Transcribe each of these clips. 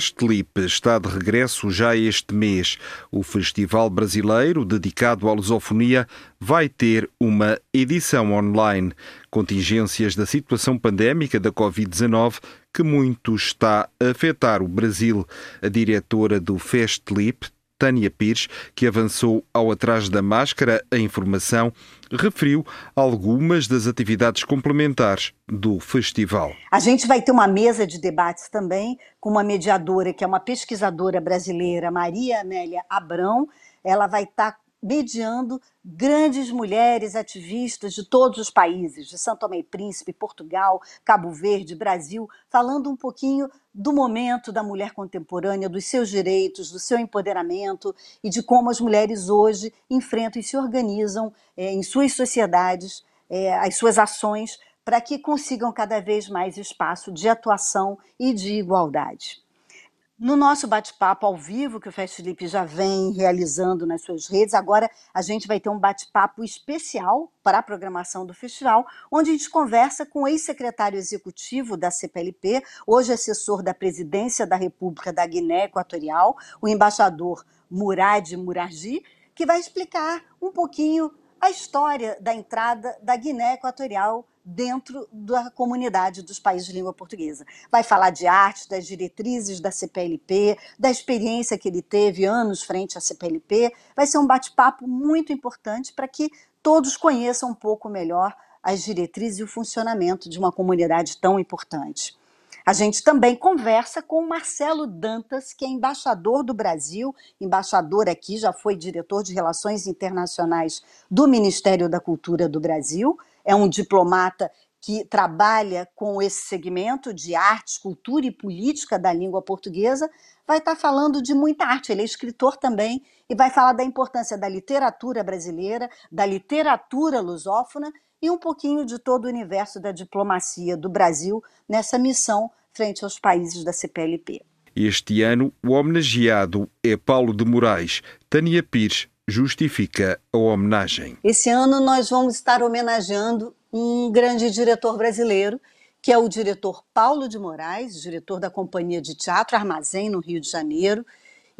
Festlip está de regresso já este mês. O festival brasileiro dedicado à lusofonia vai ter uma edição online. Contingências da situação pandémica da Covid-19 que muito está a afetar o Brasil. A diretora do Festlip, Tânia Pires, que avançou ao atrás da máscara a informação, referiu algumas das atividades complementares do festival. A gente vai ter uma mesa de debates também com uma mediadora, que é uma pesquisadora brasileira, Maria Amélia Abrão. Ela vai estar mediando grandes mulheres ativistas de todos os países, de São Tomé e Príncipe, Portugal, Cabo Verde, Brasil, falando um pouquinho do momento da mulher contemporânea, dos seus direitos, do seu empoderamento e de como as mulheres hoje enfrentam e se organizam é, em suas sociedades, é, as suas ações, para que consigam cada vez mais espaço de atuação e de igualdade. No nosso bate-papo ao vivo, que o Felipe já vem realizando nas suas redes, agora a gente vai ter um bate-papo especial para a programação do festival, onde a gente conversa com o ex-secretário executivo da CPLP, hoje assessor da presidência da República da Guiné Equatorial, o embaixador Murad Murarji, que vai explicar um pouquinho a história da entrada da Guiné Equatorial dentro da comunidade dos países de língua portuguesa. Vai falar de arte, das diretrizes da CPLP, da experiência que ele teve anos frente à CPLP. Vai ser um bate-papo muito importante para que todos conheçam um pouco melhor as diretrizes e o funcionamento de uma comunidade tão importante. A gente também conversa com o Marcelo Dantas, que é embaixador do Brasil, embaixador aqui, já foi diretor de Relações Internacionais do Ministério da Cultura do Brasil, é um diplomata que trabalha com esse segmento de artes, cultura e política da língua portuguesa, vai estar falando de muita arte. Ele é escritor também e vai falar da importância da literatura brasileira, da literatura lusófona e um pouquinho de todo o universo da diplomacia do Brasil nessa missão frente aos países da CPLP. Este ano, o homenageado é Paulo de Moraes. Tânia Pires justifica a homenagem. Esse ano nós vamos estar homenageando um grande diretor brasileiro, que é o diretor Paulo de Moraes, diretor da Companhia de Teatro Armazém, no Rio de Janeiro,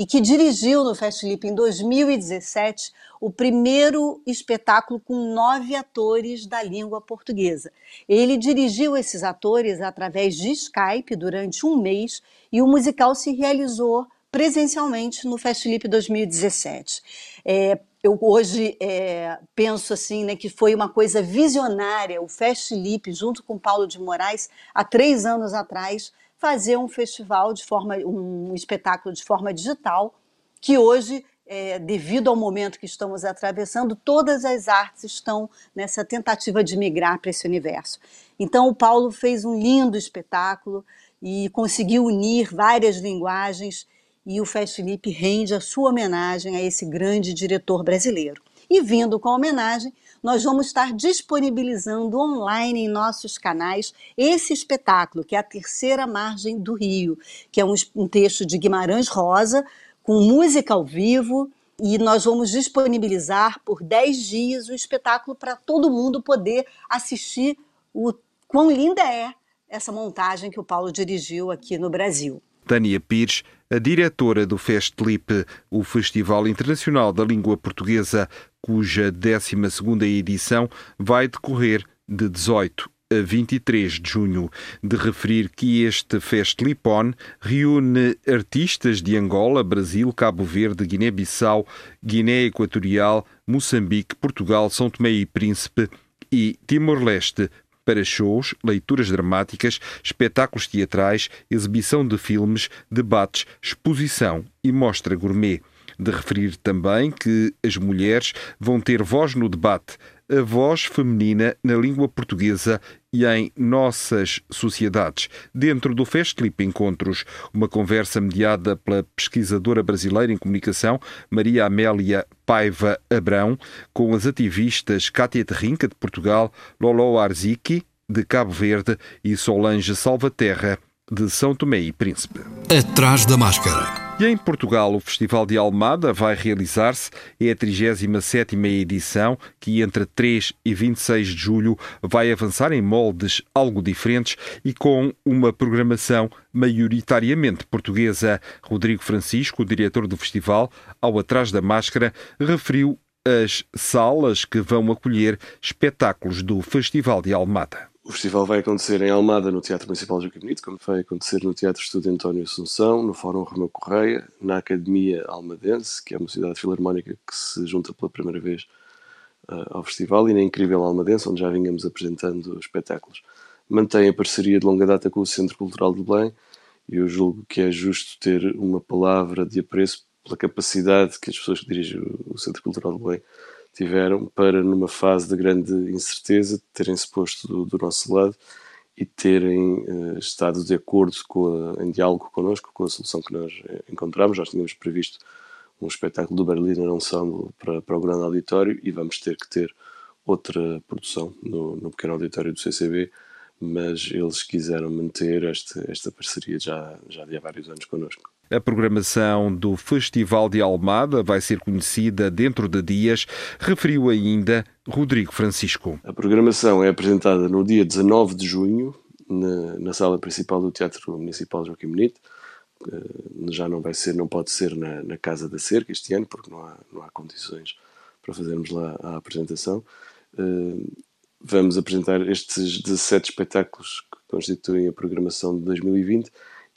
e que dirigiu no Festlipe em 2017 o primeiro espetáculo com nove atores da língua portuguesa. Ele dirigiu esses atores através de Skype durante um mês e o musical se realizou presencialmente no Festlipe 2017. É, eu hoje é, penso assim, né, que foi uma coisa visionária o Festlipe, junto com Paulo de Moraes, há três anos atrás, fazer um festival de forma, um espetáculo de forma digital, que hoje, é, devido ao momento que estamos atravessando, todas as artes estão nessa tentativa de migrar para esse universo. Então, o Paulo fez um lindo espetáculo e conseguiu unir várias linguagens e o Fest Felipe rende a sua homenagem a esse grande diretor brasileiro. E vindo com a homenagem, nós vamos estar disponibilizando online em nossos canais esse espetáculo, que é a Terceira Margem do Rio, que é um, um texto de Guimarães Rosa, com música ao vivo, e nós vamos disponibilizar por 10 dias o espetáculo para todo mundo poder assistir o quão linda é essa montagem que o Paulo dirigiu aqui no Brasil. Tânia Pires, a diretora do Festlip, o Festival Internacional da Língua Portuguesa, cuja 12ª edição vai decorrer de 18 a 23 de junho. De referir que este Festlipon reúne artistas de Angola, Brasil, Cabo Verde, Guiné-Bissau, Guiné Equatorial, Moçambique, Portugal, São Tomé e Príncipe e Timor-Leste, para shows, leituras dramáticas, espetáculos teatrais, exibição de filmes, debates, exposição e mostra gourmet. De referir também que as mulheres vão ter voz no debate a voz feminina na língua portuguesa e em nossas sociedades. Dentro do Festlip Encontros, uma conversa mediada pela pesquisadora brasileira em comunicação Maria Amélia Paiva Abrão, com as ativistas Cátia Terrinca, de Portugal, Lolo Arziki, de Cabo Verde, e Solange Salvaterra, de São Tomé e Príncipe. Atrás da máscara. E em Portugal, o Festival de Almada vai realizar-se. É a 37 edição, que entre 3 e 26 de julho vai avançar em moldes algo diferentes e com uma programação maioritariamente portuguesa. Rodrigo Francisco, diretor do festival, ao Atrás da Máscara, referiu as salas que vão acolher espetáculos do Festival de Almada. O festival vai acontecer em Almada, no Teatro Municipal Joaquim Benito, como vai acontecer no Teatro Estúdio António Assunção, no Fórum Romeu Correia, na Academia Almadense, que é uma cidade filarmónica que se junta pela primeira vez uh, ao festival, e na Incrível Almadense, onde já vínhamos apresentando espetáculos. Mantém a parceria de longa data com o Centro Cultural de Belém, e eu julgo que é justo ter uma palavra de apreço pela capacidade que as pessoas que dirigem o Centro Cultural de Belém tiveram para, numa fase de grande incerteza, terem-se posto do, do, nosso lado e terem uh, estado de acordo com a, em diálogo connosco com a solução que nós eh, encontramos. Nós tínhamos previsto um espetáculo do Berliner Ensemble para, para o grande auditório e vamos ter que ter outra produção no, no pequeno auditório do CCB, mas eles quiseram manter esta, esta parceria já, já de há vários anos connosco. A programação do Festival de Almada vai ser conhecida dentro de dias, referiu ainda Rodrigo Francisco. A programação é apresentada no dia 19 de junho, na, na sala principal do Teatro Municipal Joaquim Benito. Uh, já não vai ser, não pode ser na, na, Casa da Cerca este ano, porque não há, não há condições para fazermos lá a apresentação. Uh, vamos apresentar estes 17 espetáculos que constituem a programação de 2020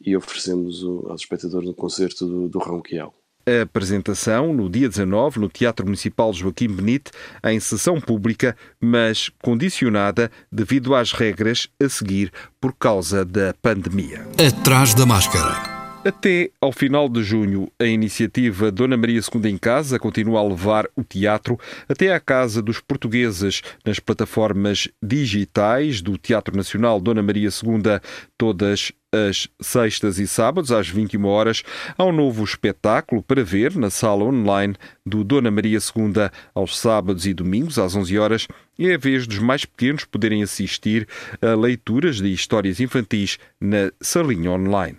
e oferecemos aos espectadores um concerto do, do Ronquial. A apresentação no dia 19 no Teatro Municipal Joaquim Benite em sessão pública, mas condicionada devido às regras a seguir por causa da pandemia. Atrás da máscara. Até ao final de junho, a iniciativa Dona Maria II em Casa continua a levar o teatro até à casa dos portugueses nas plataformas digitais do Teatro Nacional Dona Maria II, todas às sextas e sábados, às 21 horas, há um novo espetáculo para ver na sala online do Dona Maria II aos sábados e domingos, às 11 horas. É a vez dos mais pequenos poderem assistir a leituras de histórias infantis na salinha online.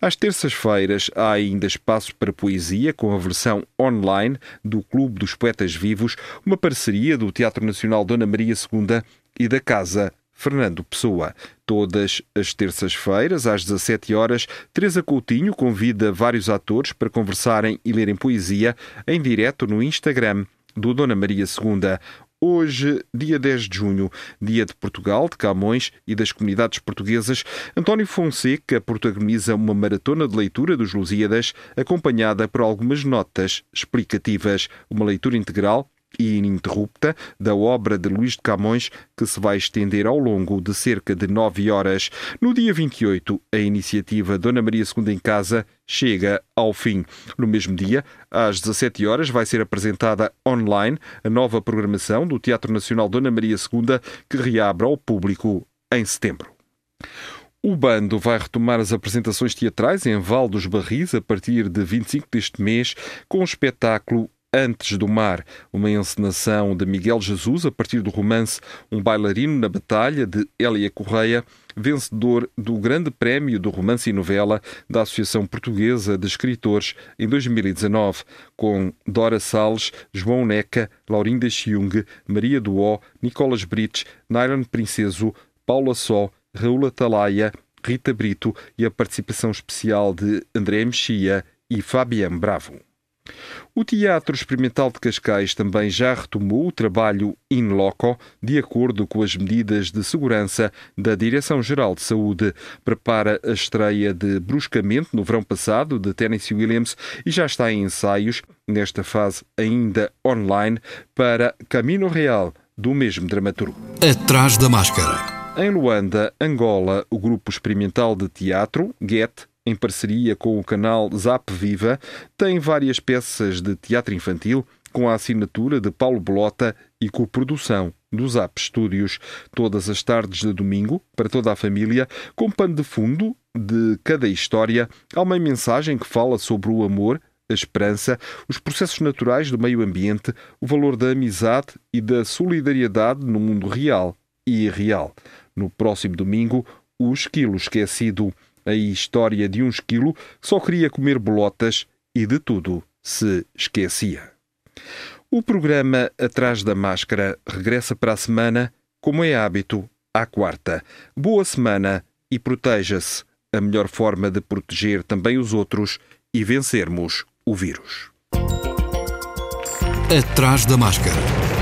Às terças-feiras há ainda espaço para poesia com a versão online do Clube dos Poetas Vivos, uma parceria do Teatro Nacional Dona Maria II e da Casa Fernando Pessoa. Todas as terças-feiras, às 17 horas, Teresa Coutinho convida vários atores para conversarem e lerem poesia em direto no Instagram do Dona Maria II. Hoje, dia 10 de junho, dia de Portugal, de Camões e das comunidades portuguesas, António Fonseca protagoniza uma maratona de leitura dos Lusíadas, acompanhada por algumas notas explicativas. Uma leitura integral e ininterrupta da obra de Luís de Camões, que se vai estender ao longo de cerca de nove horas. No dia 28, a iniciativa Dona Maria II em Casa chega ao fim. No mesmo dia, às 17 horas, vai ser apresentada online a nova programação do Teatro Nacional Dona Maria II, que reabre ao público em setembro. O bando vai retomar as apresentações teatrais em Val dos Barris a partir de 25 deste mês, com o espetáculo Antes do Mar, uma encenação de Miguel Jesus a partir do romance Um Bailarino na Batalha, de Elia Correia, vencedor do Grande Prémio do Romance e Novela da Associação Portuguesa de Escritores em 2019, com Dora Salles, João Neca, Laurinda Chiung, Maria Duó, Nicolas Brites, Nairon Princeso, Paula Só, Raul Atalaia, Rita Brito e a participação especial de André Mexia e Fabian Bravo. O Teatro Experimental de Cascais também já retomou o trabalho in loco, de acordo com as medidas de segurança da Direção-Geral de Saúde. Prepara a estreia de Bruscamente no verão passado de Tennessee Williams e já está em ensaios, nesta fase ainda online, para Camino Real, do mesmo dramaturgo. Atrás da máscara. Em Luanda, Angola, o grupo experimental de teatro, GET, em parceria com o canal Zap Viva, tem várias peças de teatro infantil com a assinatura de Paulo Blota e com produção dos Zap Studios, todas as tardes de domingo, para toda a família, com pano de fundo de cada história, há uma mensagem que fala sobre o amor, a esperança, os processos naturais do meio ambiente, o valor da amizade e da solidariedade no mundo real e irreal. No próximo domingo, o Esquilo Esquecido, a história de um esquilo que só queria comer bolotas e de tudo se esquecia. O programa Atrás da Máscara regressa para a semana, como é hábito, à quarta. Boa semana e proteja-se. A melhor forma de proteger também os outros e vencermos o vírus. Atrás da Máscara.